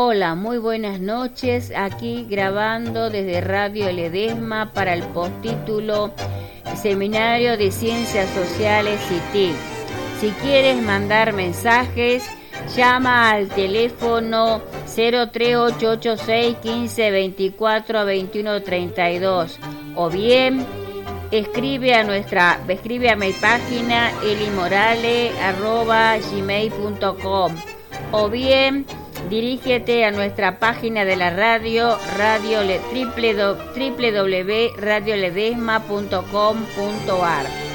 Hola, muy buenas noches. Aquí grabando desde Radio Ledesma para el postítulo Seminario de Ciencias Sociales y TIC. Si quieres mandar mensajes, llama al teléfono 03886 15 24 21 32 o bien escribe a nuestra escribe a mi página elimorale@gmail.com o bien dirígete a nuestra página de la radio radio www.radioledesma.com.ar